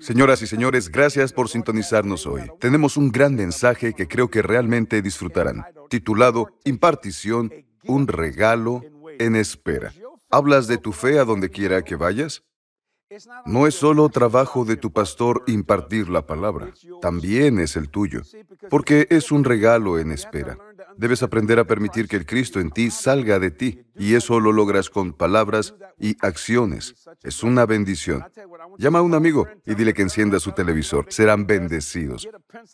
Señoras y señores, gracias por sintonizarnos hoy. Tenemos un gran mensaje que creo que realmente disfrutarán, titulado Impartición, un regalo en espera. ¿Hablas de tu fe a donde quiera que vayas? No es solo trabajo de tu pastor impartir la palabra, también es el tuyo, porque es un regalo en espera. Debes aprender a permitir que el Cristo en ti salga de ti, y eso lo logras con palabras y acciones. Es una bendición. Llama a un amigo y dile que encienda su televisor. Serán bendecidos.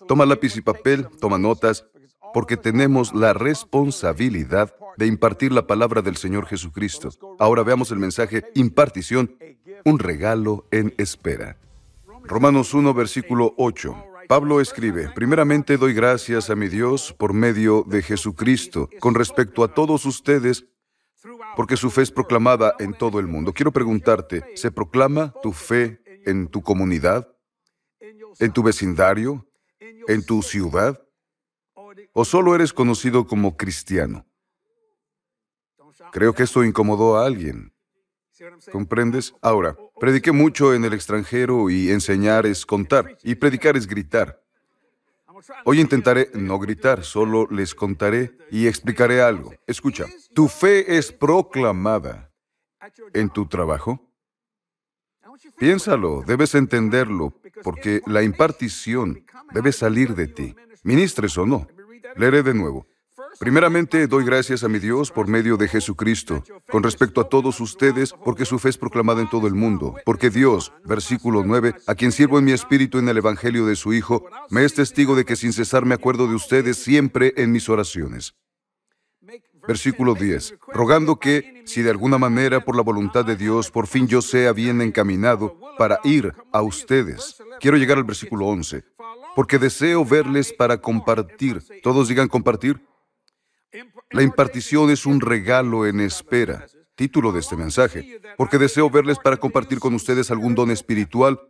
Toma lápiz y papel, toma notas, porque tenemos la responsabilidad de impartir la palabra del Señor Jesucristo. Ahora veamos el mensaje impartición, un regalo en espera. Romanos 1, versículo 8. Pablo escribe, primeramente doy gracias a mi Dios por medio de Jesucristo con respecto a todos ustedes, porque su fe es proclamada en todo el mundo. Quiero preguntarte, ¿se proclama tu fe en tu comunidad, en tu vecindario, en tu ciudad? ¿O solo eres conocido como cristiano? Creo que esto incomodó a alguien. ¿Comprendes? Ahora, prediqué mucho en el extranjero y enseñar es contar y predicar es gritar. Hoy intentaré no gritar, solo les contaré y explicaré algo. Escucha, ¿tu fe es proclamada en tu trabajo? Piénsalo, debes entenderlo, porque la impartición debe salir de ti, ministres o no. Leeré de nuevo. Primeramente, doy gracias a mi Dios por medio de Jesucristo, con respecto a todos ustedes, porque su fe es proclamada en todo el mundo. Porque Dios, versículo 9, a quien sirvo en mi espíritu en el Evangelio de su Hijo, me es testigo de que sin cesar me acuerdo de ustedes siempre en mis oraciones. Versículo 10, rogando que, si de alguna manera por la voluntad de Dios, por fin yo sea bien encaminado para ir a ustedes. Quiero llegar al versículo 11, porque deseo verles para compartir. Todos digan compartir. La impartición es un regalo en espera, título de este mensaje, porque deseo verles para compartir con ustedes algún don espiritual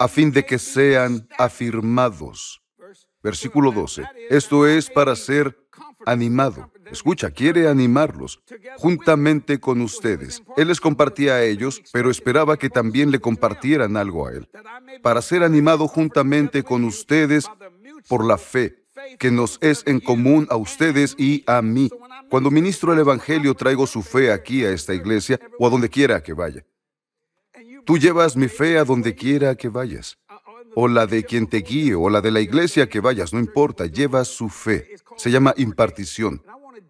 a fin de que sean afirmados. Versículo 12. Esto es para ser animado. Escucha, quiere animarlos juntamente con ustedes. Él les compartía a ellos, pero esperaba que también le compartieran algo a él. Para ser animado juntamente con ustedes por la fe que nos es en común a ustedes y a mí. Cuando ministro el Evangelio traigo su fe aquí a esta iglesia o a donde quiera que vaya. Tú llevas mi fe a donde quiera que vayas. O la de quien te guíe o la de la iglesia que vayas, no importa, llevas su fe. Se llama impartición.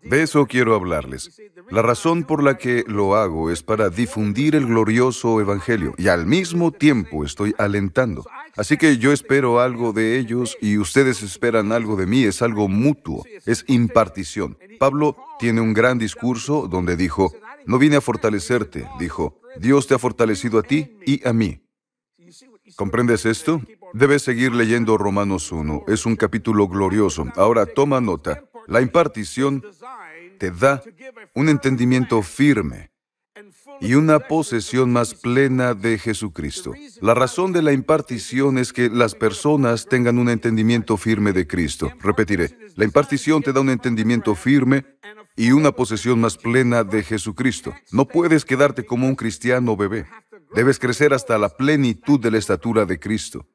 De eso quiero hablarles. La razón por la que lo hago es para difundir el glorioso Evangelio y al mismo tiempo estoy alentando. Así que yo espero algo de ellos y ustedes esperan algo de mí. Es algo mutuo, es impartición. Pablo tiene un gran discurso donde dijo, no vine a fortalecerte, dijo, Dios te ha fortalecido a ti y a mí. ¿Comprendes esto? Debes seguir leyendo Romanos 1. Es un capítulo glorioso. Ahora toma nota. La impartición te da un entendimiento firme y una posesión más plena de Jesucristo. La razón de la impartición es que las personas tengan un entendimiento firme de Cristo. Repetiré, la impartición te da un entendimiento firme y una posesión más plena de Jesucristo. No puedes quedarte como un cristiano bebé. Debes crecer hasta la plenitud de la estatura de Cristo.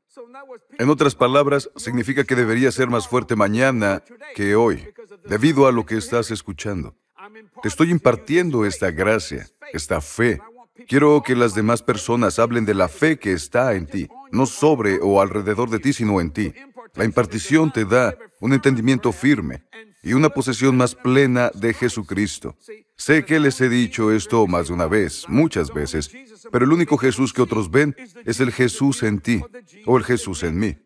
En otras palabras, significa que debería ser más fuerte mañana que hoy, debido a lo que estás escuchando. Te estoy impartiendo esta gracia, esta fe. Quiero que las demás personas hablen de la fe que está en ti, no sobre o alrededor de ti, sino en ti. La impartición te da un entendimiento firme y una posesión más plena de Jesucristo. Sé que les he dicho esto más de una vez, muchas veces, pero el único Jesús que otros ven es el Jesús en ti o el Jesús en mí.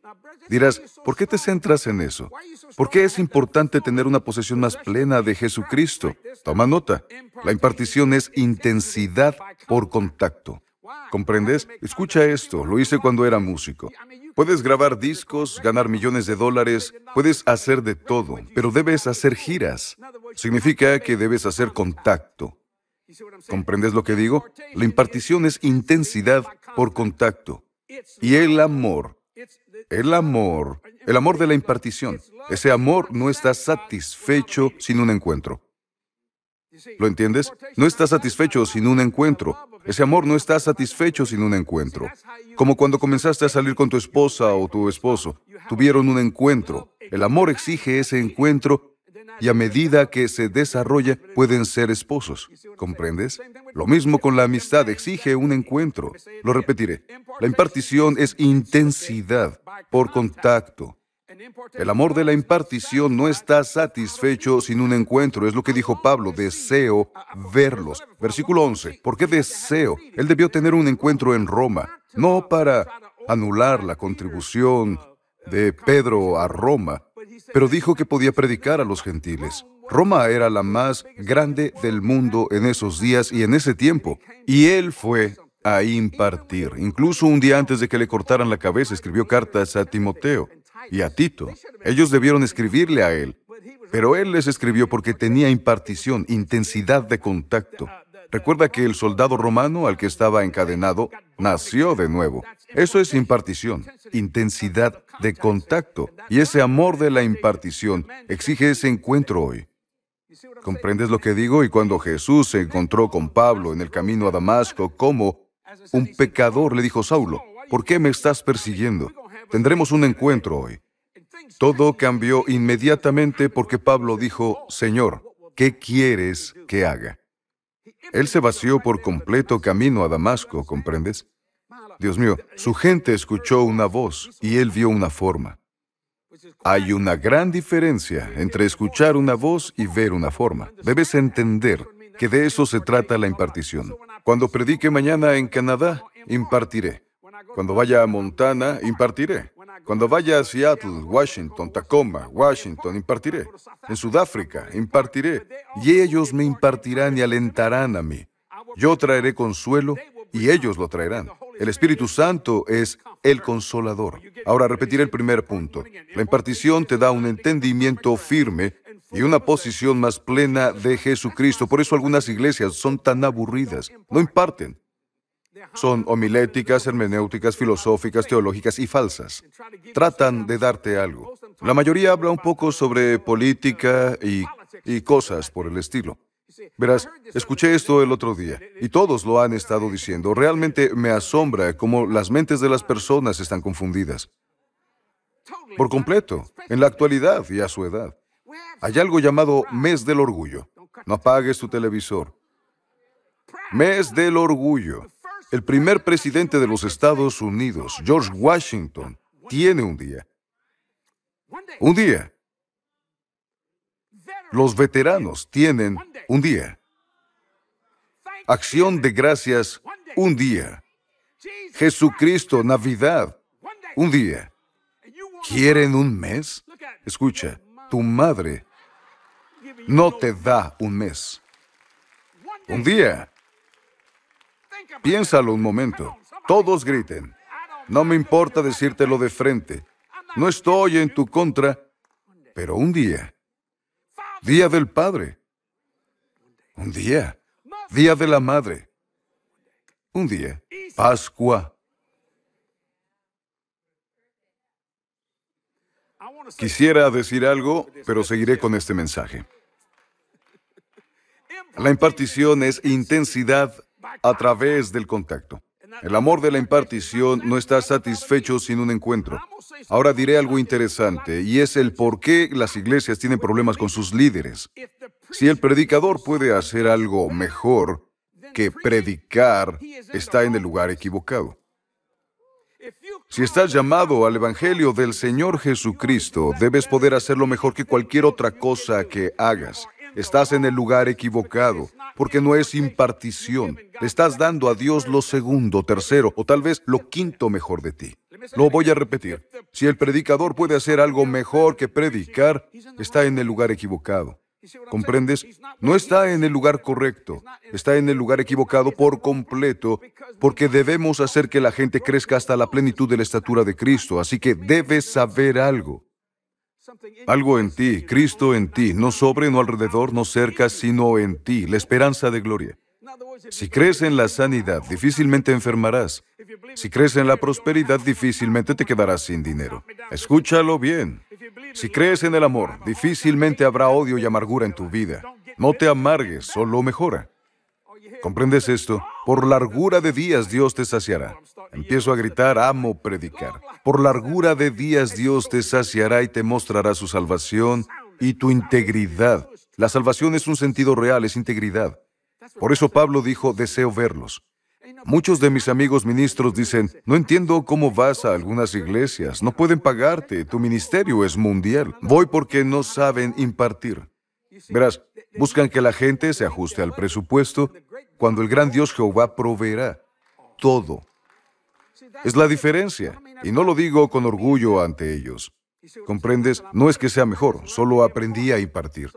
Dirás, ¿por qué te centras en eso? ¿Por qué es importante tener una posesión más plena de Jesucristo? Toma nota. La impartición es intensidad por contacto. ¿Comprendes? Escucha esto, lo hice cuando era músico. Puedes grabar discos, ganar millones de dólares, puedes hacer de todo, pero debes hacer giras. Significa que debes hacer contacto. ¿Comprendes lo que digo? La impartición es intensidad por contacto. Y el amor el amor, el amor de la impartición, ese amor no está satisfecho sin un encuentro. ¿Lo entiendes? No está satisfecho sin un encuentro. Ese amor no está satisfecho sin un encuentro. Como cuando comenzaste a salir con tu esposa o tu esposo. Tuvieron un encuentro. El amor exige ese encuentro y a medida que se desarrolla pueden ser esposos. ¿Comprendes? Lo mismo con la amistad, exige un encuentro. Lo repetiré. La impartición es intensidad por contacto. El amor de la impartición no está satisfecho sin un encuentro. Es lo que dijo Pablo, deseo verlos. Versículo 11. ¿Por qué deseo? Él debió tener un encuentro en Roma, no para anular la contribución de Pedro a Roma, pero dijo que podía predicar a los gentiles. Roma era la más grande del mundo en esos días y en ese tiempo, y él fue a impartir. Incluso un día antes de que le cortaran la cabeza, escribió cartas a Timoteo y a Tito. Ellos debieron escribirle a él, pero él les escribió porque tenía impartición, intensidad de contacto. Recuerda que el soldado romano al que estaba encadenado nació de nuevo. Eso es impartición, intensidad de contacto. Y ese amor de la impartición exige ese encuentro hoy. ¿Comprendes lo que digo? Y cuando Jesús se encontró con Pablo en el camino a Damasco, como un pecador le dijo, Saulo, ¿por qué me estás persiguiendo? Tendremos un encuentro hoy. Todo cambió inmediatamente porque Pablo dijo, Señor, ¿qué quieres que haga? Él se vació por completo camino a Damasco, ¿comprendes? Dios mío, su gente escuchó una voz y él vio una forma. Hay una gran diferencia entre escuchar una voz y ver una forma. Debes entender que de eso se trata la impartición. Cuando predique mañana en Canadá, impartiré. Cuando vaya a Montana, impartiré. Cuando vaya a Seattle, Washington, Tacoma, Washington, impartiré. En Sudáfrica, impartiré. Y ellos me impartirán y alentarán a mí. Yo traeré consuelo y ellos lo traerán. El Espíritu Santo es el consolador. Ahora repetiré el primer punto. La impartición te da un entendimiento firme y una posición más plena de Jesucristo. Por eso algunas iglesias son tan aburridas. No imparten. Son homiléticas, hermenéuticas, filosóficas, teológicas y falsas. Tratan de darte algo. La mayoría habla un poco sobre política y, y cosas por el estilo. Verás, escuché esto el otro día y todos lo han estado diciendo. Realmente me asombra cómo las mentes de las personas están confundidas. Por completo, en la actualidad y a su edad. Hay algo llamado mes del orgullo. No apagues tu televisor. Mes del orgullo. El primer presidente de los Estados Unidos, George Washington, tiene un día. Un día. Los veteranos tienen un día. Acción de gracias, un día. Jesucristo, Navidad, un día. ¿Quieren un mes? Escucha, tu madre no te da un mes. Un día. Piénsalo un momento. Todos griten. No me importa decírtelo de frente. No estoy en tu contra, pero un día. Día del Padre. Un día. Día de la Madre. Un día. Pascua. Quisiera decir algo, pero seguiré con este mensaje. La impartición es intensidad a través del contacto. El amor de la impartición no está satisfecho sin un encuentro. Ahora diré algo interesante, y es el por qué las iglesias tienen problemas con sus líderes. Si el predicador puede hacer algo mejor que predicar, está en el lugar equivocado. Si estás llamado al Evangelio del Señor Jesucristo, debes poder hacerlo mejor que cualquier otra cosa que hagas. Estás en el lugar equivocado, porque no es impartición. Estás dando a Dios lo segundo, tercero o tal vez lo quinto mejor de ti. Lo voy a repetir. Si el predicador puede hacer algo mejor que predicar, está en el lugar equivocado. ¿Comprendes? No está en el lugar correcto, está en el lugar equivocado por completo, porque debemos hacer que la gente crezca hasta la plenitud de la estatura de Cristo, así que debes saber algo. Algo en ti, Cristo en ti, no sobre, no alrededor, no cerca, sino en ti, la esperanza de gloria. Si crees en la sanidad, difícilmente enfermarás. Si crees en la prosperidad, difícilmente te quedarás sin dinero. Escúchalo bien. Si crees en el amor, difícilmente habrá odio y amargura en tu vida. No te amargues, solo mejora. ¿Comprendes esto? Por largura de días Dios te saciará. Empiezo a gritar, amo predicar. Por largura de días Dios te saciará y te mostrará su salvación y tu integridad. La salvación es un sentido real, es integridad. Por eso Pablo dijo, deseo verlos. Muchos de mis amigos ministros dicen, no entiendo cómo vas a algunas iglesias, no pueden pagarte, tu ministerio es mundial. Voy porque no saben impartir. Verás, buscan que la gente se ajuste al presupuesto cuando el gran Dios Jehová proveerá todo. Es la diferencia, y no lo digo con orgullo ante ellos. ¿Comprendes? No es que sea mejor, solo aprendí a impartir.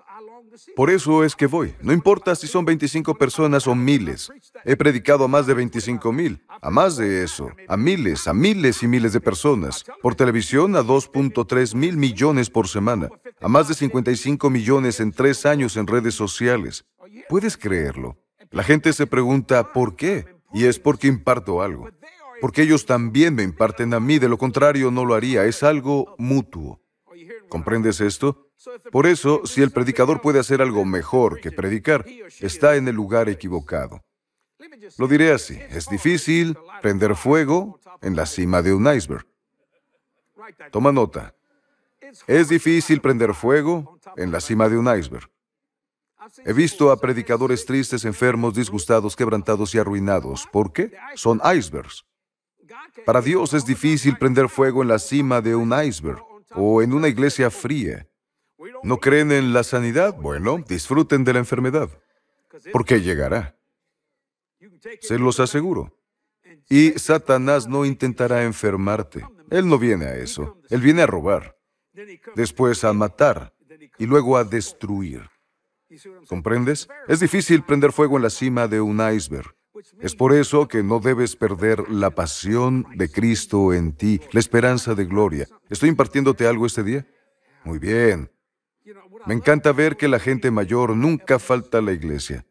Por eso es que voy. No importa si son 25 personas o miles. He predicado a más de 25 mil, a más de eso, a miles, a miles y miles de personas. Por televisión a 2.3 mil millones por semana, a más de 55 millones en tres años en redes sociales. ¿Puedes creerlo? La gente se pregunta, ¿por qué? Y es porque imparto algo. Porque ellos también me imparten a mí, de lo contrario no lo haría. Es algo mutuo. ¿Comprendes esto? Por eso, si el predicador puede hacer algo mejor que predicar, está en el lugar equivocado. Lo diré así, es difícil prender fuego en la cima de un iceberg. Toma nota. Es difícil prender fuego en la cima de un iceberg. He visto a predicadores tristes, enfermos, disgustados, quebrantados y arruinados. ¿Por qué? Son icebergs. Para Dios es difícil prender fuego en la cima de un iceberg o en una iglesia fría. ¿No creen en la sanidad? Bueno, disfruten de la enfermedad, porque llegará. Se los aseguro. Y Satanás no intentará enfermarte. Él no viene a eso. Él viene a robar, después a matar y luego a destruir. ¿Comprendes? Es difícil prender fuego en la cima de un iceberg. Es por eso que no debes perder la pasión de Cristo en ti, la esperanza de gloria. ¿Estoy impartiéndote algo este día? Muy bien. Me encanta ver que la gente mayor nunca falta a la iglesia.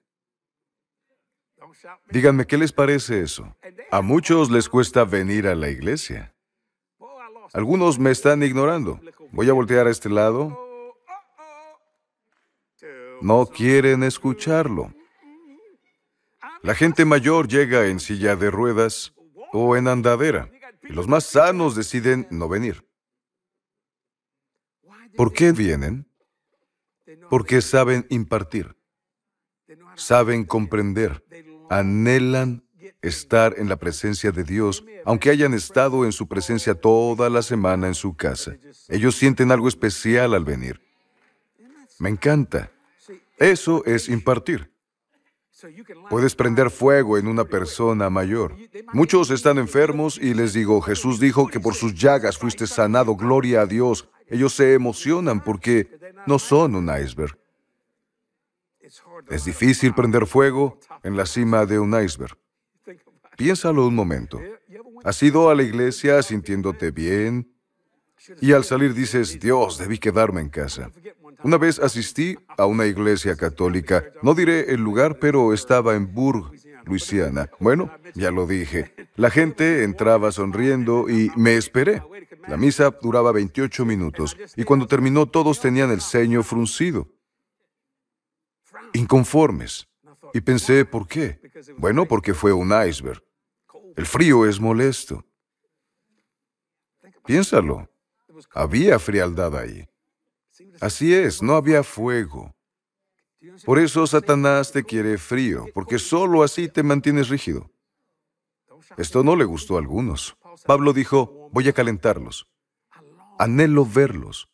Díganme, ¿qué les parece eso? A muchos les cuesta venir a la iglesia. Algunos me están ignorando. Voy a voltear a este lado. No quieren escucharlo. La gente mayor llega en silla de ruedas o en andadera. Y los más sanos deciden no venir. ¿Por qué vienen? Porque saben impartir, saben comprender, anhelan estar en la presencia de Dios, aunque hayan estado en su presencia toda la semana en su casa. Ellos sienten algo especial al venir. Me encanta. Eso es impartir. Puedes prender fuego en una persona mayor. Muchos están enfermos y les digo, Jesús dijo que por sus llagas fuiste sanado, gloria a Dios. Ellos se emocionan porque no son un iceberg. Es difícil prender fuego en la cima de un iceberg. Piénsalo un momento. Has ido a la iglesia sintiéndote bien y al salir dices, Dios, debí quedarme en casa. Una vez asistí a una iglesia católica, no diré el lugar, pero estaba en Burg, Luisiana. Bueno, ya lo dije. La gente entraba sonriendo y me esperé. La misa duraba 28 minutos y cuando terminó todos tenían el ceño fruncido, inconformes. Y pensé, ¿por qué? Bueno, porque fue un iceberg. El frío es molesto. Piénsalo. Había frialdad ahí. Así es, no había fuego. Por eso Satanás te quiere frío, porque solo así te mantienes rígido. Esto no le gustó a algunos. Pablo dijo, voy a calentarlos. Anhelo verlos.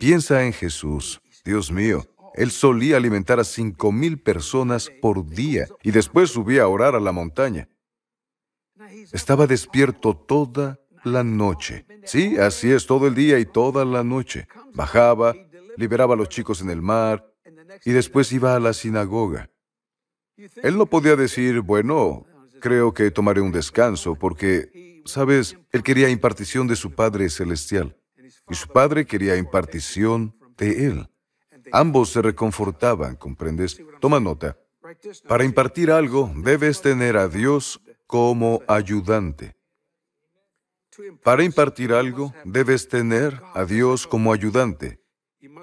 Piensa en Jesús. Dios mío, Él solía alimentar a cinco mil personas por día y después subía a orar a la montaña. Estaba despierto toda la noche. Sí, así es, todo el día y toda la noche. Bajaba, liberaba a los chicos en el mar y después iba a la sinagoga. Él no podía decir, bueno, creo que tomaré un descanso porque, sabes, él quería impartición de su Padre Celestial y su Padre quería impartición de él. Ambos se reconfortaban, ¿comprendes? Toma nota. Para impartir algo, debes tener a Dios como ayudante. Para impartir algo, debes tener a Dios como ayudante.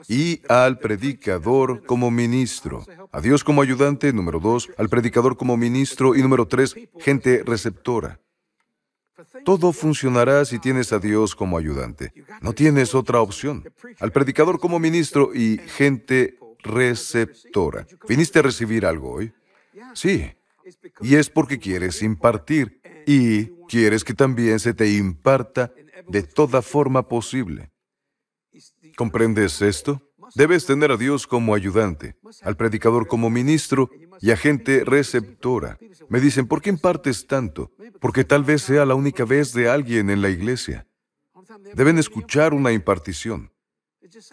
y al predicador como ministro. A Dios como ayudante, número dos, al predicador como ministro y número tres, gente receptora. Todo funcionará si tienes a Dios como ayudante. No tienes otra opción. Al predicador como ministro y gente receptora. ¿Viniste a recibir algo hoy? Sí. Y es porque quieres impartir y quieres que también se te imparta de toda forma posible. ¿Comprendes esto? Debes tener a Dios como ayudante, al predicador como ministro y a gente receptora. Me dicen, ¿por qué impartes tanto? Porque tal vez sea la única vez de alguien en la iglesia. Deben escuchar una impartición.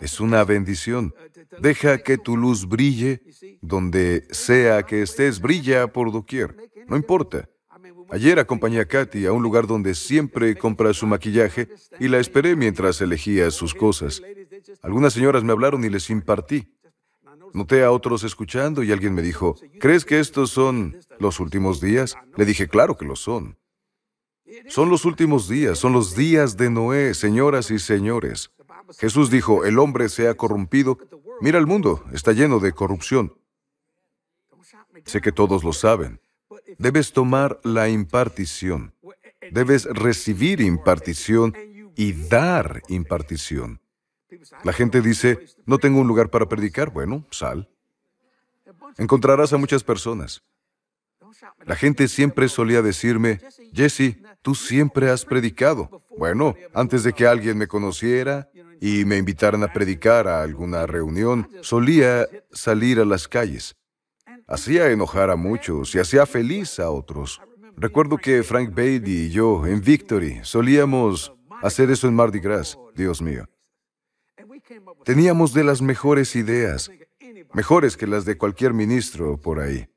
Es una bendición. Deja que tu luz brille donde sea que estés, brilla por doquier. No importa. Ayer acompañé a Katy a un lugar donde siempre compra su maquillaje y la esperé mientras elegía sus cosas. Algunas señoras me hablaron y les impartí. Noté a otros escuchando y alguien me dijo, ¿crees que estos son los últimos días? Le dije, claro que lo son. Son los últimos días, son los días de Noé, señoras y señores. Jesús dijo, el hombre se ha corrompido. Mira el mundo, está lleno de corrupción. Sé que todos lo saben. Debes tomar la impartición. Debes recibir impartición y dar impartición. La gente dice, no tengo un lugar para predicar. Bueno, sal. Encontrarás a muchas personas. La gente siempre solía decirme, Jesse, tú siempre has predicado. Bueno, antes de que alguien me conociera y me invitaran a predicar a alguna reunión, solía salir a las calles. Hacía enojar a muchos y hacía feliz a otros. Recuerdo que Frank Bailey y yo en Victory solíamos hacer eso en Mardi Gras, Dios mío. Teníamos de las mejores ideas, mejores que las de cualquier ministro por ahí.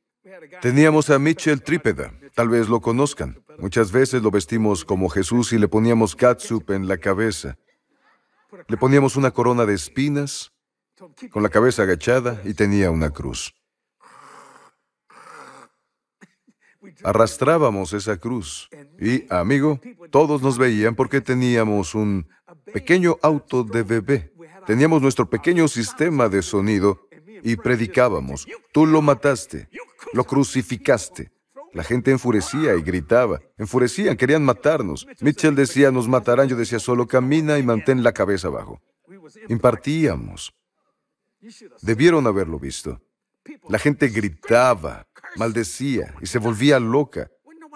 Teníamos a Mitchell Trípeda, tal vez lo conozcan. Muchas veces lo vestimos como Jesús y le poníamos catsup en la cabeza. Le poníamos una corona de espinas, con la cabeza agachada y tenía una cruz. Arrastrábamos esa cruz y, amigo, todos nos veían porque teníamos un pequeño auto de bebé. Teníamos nuestro pequeño sistema de sonido y predicábamos. Tú lo mataste, lo crucificaste. La gente enfurecía y gritaba. Enfurecían, querían matarnos. Mitchell decía, nos matarán. Yo decía, solo camina y mantén la cabeza abajo. Impartíamos. Debieron haberlo visto. La gente gritaba, maldecía y se volvía loca.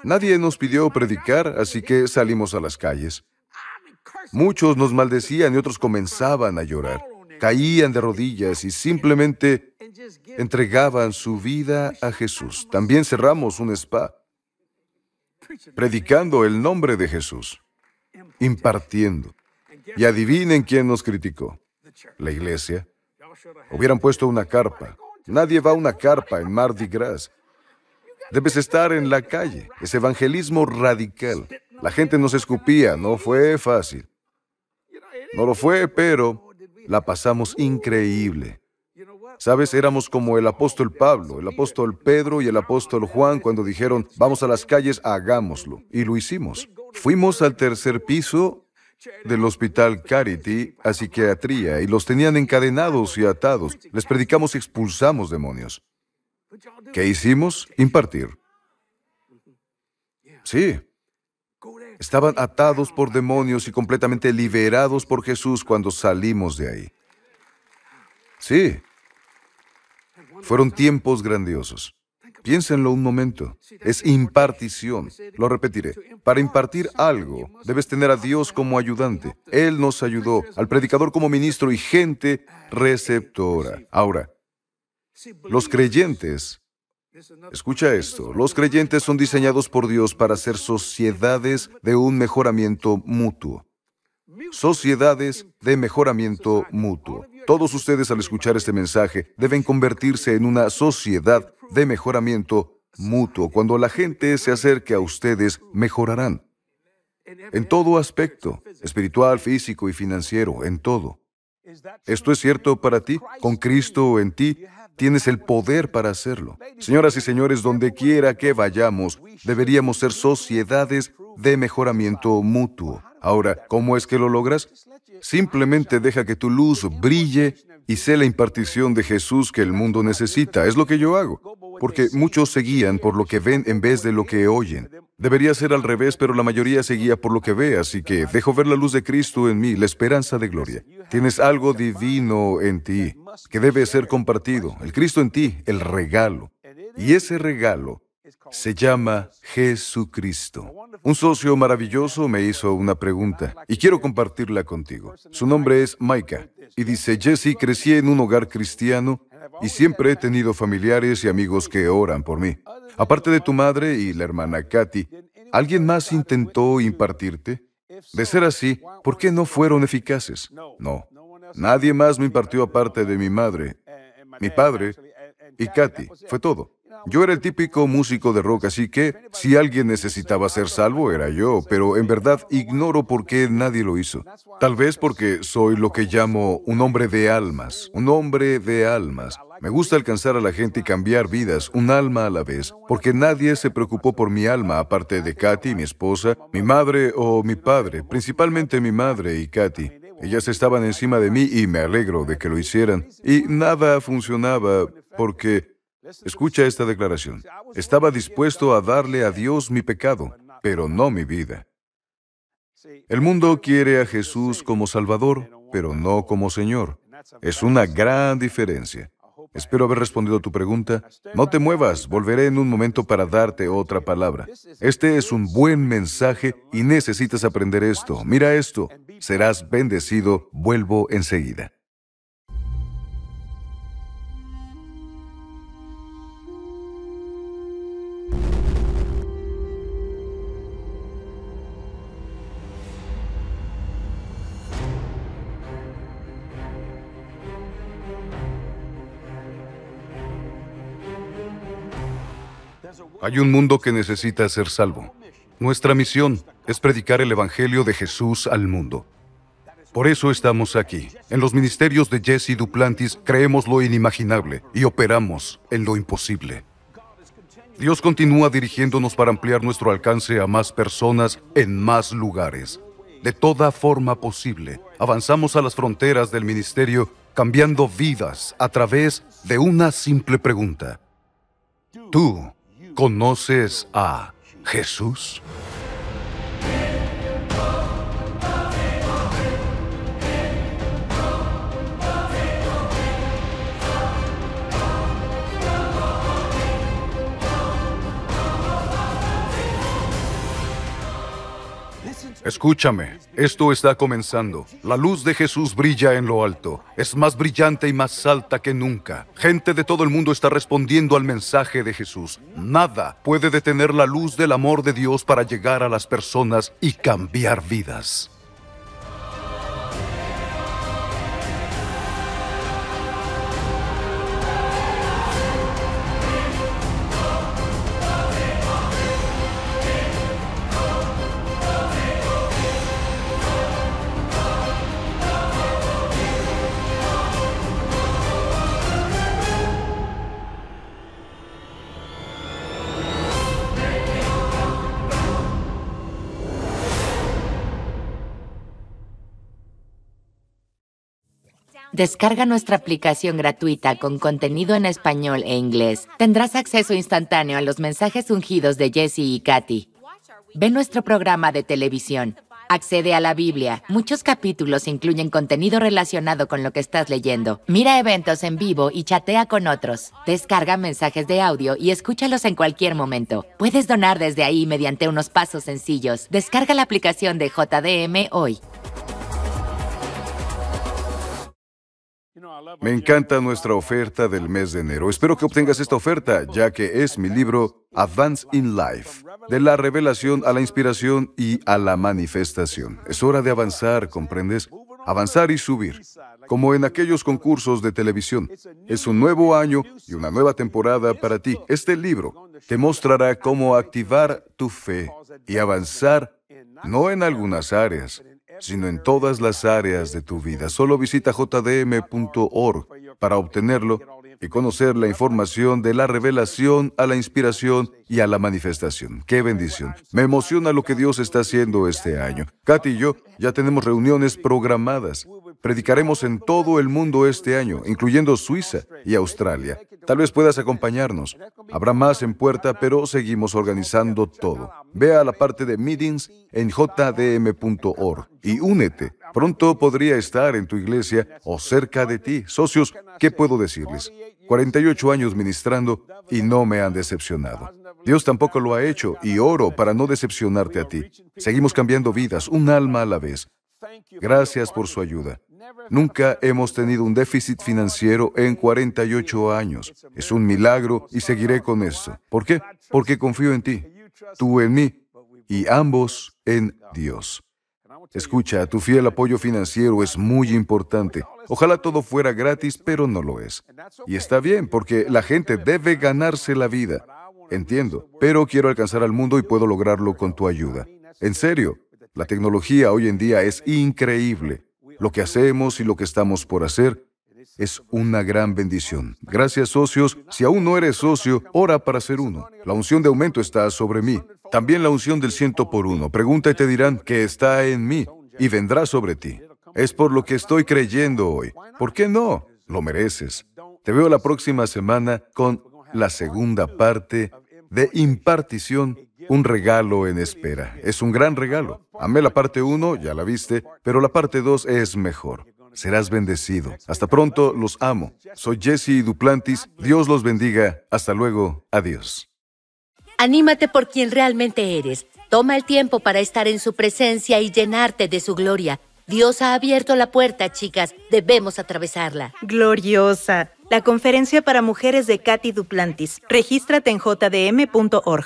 Nadie nos pidió predicar, así que salimos a las calles. Muchos nos maldecían y otros comenzaban a llorar. Caían de rodillas y simplemente entregaban su vida a Jesús. También cerramos un spa, predicando el nombre de Jesús, impartiendo. Y adivinen quién nos criticó. La iglesia. Hubieran puesto una carpa. Nadie va a una carpa en Mardi Gras. Debes estar en la calle. Es evangelismo radical. La gente nos escupía. No fue fácil. No lo fue, pero la pasamos increíble. Sabes, éramos como el apóstol Pablo, el apóstol Pedro y el apóstol Juan cuando dijeron, vamos a las calles, hagámoslo. Y lo hicimos. Fuimos al tercer piso del hospital Carity a psiquiatría y los tenían encadenados y atados. Les predicamos y expulsamos demonios. ¿Qué hicimos? Impartir. Sí. Estaban atados por demonios y completamente liberados por Jesús cuando salimos de ahí. Sí. Fueron tiempos grandiosos. Piénsenlo un momento. Es impartición. Lo repetiré. Para impartir algo, debes tener a Dios como ayudante. Él nos ayudó, al predicador como ministro y gente receptora. Ahora, los creyentes, escucha esto, los creyentes son diseñados por Dios para ser sociedades de un mejoramiento mutuo. Sociedades de mejoramiento mutuo. Todos ustedes al escuchar este mensaje deben convertirse en una sociedad de mejoramiento mutuo. Cuando la gente se acerque a ustedes, mejorarán. En todo aspecto, espiritual, físico y financiero, en todo. ¿Esto es cierto para ti? Con Cristo en ti, tienes el poder para hacerlo. Señoras y señores, donde quiera que vayamos, deberíamos ser sociedades de mejoramiento mutuo. Ahora, ¿cómo es que lo logras? Simplemente deja que tu luz brille y sé la impartición de Jesús que el mundo necesita. Es lo que yo hago. Porque muchos se guían por lo que ven en vez de lo que oyen. Debería ser al revés, pero la mayoría se guía por lo que ve, así que dejo ver la luz de Cristo en mí, la esperanza de gloria. Tienes algo divino en ti que debe ser compartido. El Cristo en ti, el regalo. Y ese regalo se llama Jesucristo. Un socio maravilloso me hizo una pregunta y quiero compartirla contigo. Su nombre es Maika y dice, Jesse, crecí en un hogar cristiano y siempre he tenido familiares y amigos que oran por mí. Aparte de tu madre y la hermana Katy, ¿alguien más intentó impartirte? De ser así, ¿por qué no fueron eficaces? No. Nadie más me impartió aparte de mi madre, mi padre y Katy. Fue todo. Yo era el típico músico de rock, así que si alguien necesitaba ser salvo era yo, pero en verdad ignoro por qué nadie lo hizo. Tal vez porque soy lo que llamo un hombre de almas, un hombre de almas. Me gusta alcanzar a la gente y cambiar vidas, un alma a la vez, porque nadie se preocupó por mi alma aparte de Katy, mi esposa, mi madre o mi padre, principalmente mi madre y Katy. Ellas estaban encima de mí y me alegro de que lo hicieran. Y nada funcionaba porque Escucha esta declaración. Estaba dispuesto a darle a Dios mi pecado, pero no mi vida. El mundo quiere a Jesús como Salvador, pero no como Señor. Es una gran diferencia. Espero haber respondido a tu pregunta. No te muevas, volveré en un momento para darte otra palabra. Este es un buen mensaje y necesitas aprender esto. Mira esto. Serás bendecido. Vuelvo enseguida. Hay un mundo que necesita ser salvo. Nuestra misión es predicar el Evangelio de Jesús al mundo. Por eso estamos aquí. En los ministerios de Jesse Duplantis creemos lo inimaginable y operamos en lo imposible. Dios continúa dirigiéndonos para ampliar nuestro alcance a más personas en más lugares. De toda forma posible, avanzamos a las fronteras del ministerio cambiando vidas a través de una simple pregunta. ¿Tú ¿Conoces a Jesús? Escúchame, esto está comenzando. La luz de Jesús brilla en lo alto. Es más brillante y más alta que nunca. Gente de todo el mundo está respondiendo al mensaje de Jesús. Nada puede detener la luz del amor de Dios para llegar a las personas y cambiar vidas. Descarga nuestra aplicación gratuita con contenido en español e inglés. Tendrás acceso instantáneo a los mensajes ungidos de Jesse y Katy. Ve nuestro programa de televisión. Accede a la Biblia. Muchos capítulos incluyen contenido relacionado con lo que estás leyendo. Mira eventos en vivo y chatea con otros. Descarga mensajes de audio y escúchalos en cualquier momento. Puedes donar desde ahí mediante unos pasos sencillos. Descarga la aplicación de JDM hoy. Me encanta nuestra oferta del mes de enero. Espero que obtengas esta oferta, ya que es mi libro Advance in Life, de la revelación a la inspiración y a la manifestación. Es hora de avanzar, ¿comprendes? Avanzar y subir, como en aquellos concursos de televisión. Es un nuevo año y una nueva temporada para ti. Este libro te mostrará cómo activar tu fe y avanzar no en algunas áreas, sino en todas las áreas de tu vida. Solo visita jdm.org para obtenerlo y conocer la información de la revelación a la inspiración y a la manifestación. ¡Qué bendición! Me emociona lo que Dios está haciendo este año. Katy y yo ya tenemos reuniones programadas. Predicaremos en todo el mundo este año, incluyendo Suiza y Australia. Tal vez puedas acompañarnos. Habrá más en puerta, pero seguimos organizando todo. Ve a la parte de meetings en jdm.org y únete. Pronto podría estar en tu iglesia o cerca de ti. Socios, ¿qué puedo decirles? 48 años ministrando y no me han decepcionado. Dios tampoco lo ha hecho y oro para no decepcionarte a ti. Seguimos cambiando vidas, un alma a la vez. Gracias por su ayuda. Nunca hemos tenido un déficit financiero en 48 años. Es un milagro y seguiré con eso. ¿Por qué? Porque confío en ti, tú en mí y ambos en Dios. Escucha, tu fiel apoyo financiero es muy importante. Ojalá todo fuera gratis, pero no lo es. Y está bien, porque la gente debe ganarse la vida. Entiendo, pero quiero alcanzar al mundo y puedo lograrlo con tu ayuda. En serio, la tecnología hoy en día es increíble. Lo que hacemos y lo que estamos por hacer es una gran bendición. Gracias, socios. Si aún no eres socio, ora para ser uno. La unción de aumento está sobre mí. También la unción del ciento por uno. Pregunta y te dirán que está en mí y vendrá sobre ti. Es por lo que estoy creyendo hoy. ¿Por qué no? Lo mereces. Te veo la próxima semana con la segunda parte de impartición, un regalo en espera. Es un gran regalo. Amé la parte 1, ya la viste, pero la parte 2 es mejor. Serás bendecido. Hasta pronto, los amo. Soy Jesse Duplantis. Dios los bendiga. Hasta luego. Adiós. Anímate por quien realmente eres. Toma el tiempo para estar en su presencia y llenarte de su gloria. Dios ha abierto la puerta, chicas. Debemos atravesarla. Gloriosa. La conferencia para mujeres de Katy Duplantis. Regístrate en jdm.org.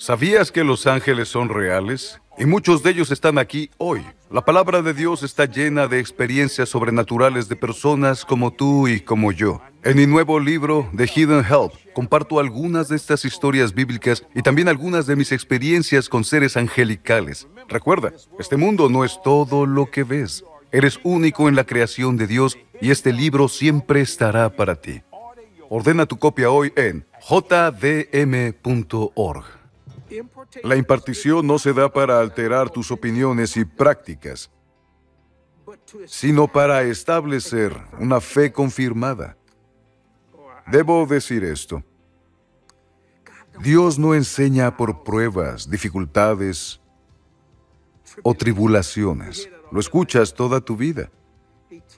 ¿Sabías que los ángeles son reales? Y muchos de ellos están aquí hoy. La palabra de Dios está llena de experiencias sobrenaturales de personas como tú y como yo. En mi nuevo libro, The Hidden Help, comparto algunas de estas historias bíblicas y también algunas de mis experiencias con seres angelicales. Recuerda, este mundo no es todo lo que ves. Eres único en la creación de Dios y este libro siempre estará para ti. Ordena tu copia hoy en jdm.org. La impartición no se da para alterar tus opiniones y prácticas, sino para establecer una fe confirmada. Debo decir esto. Dios no enseña por pruebas, dificultades o tribulaciones. Lo escuchas toda tu vida,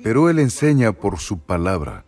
pero Él enseña por su palabra.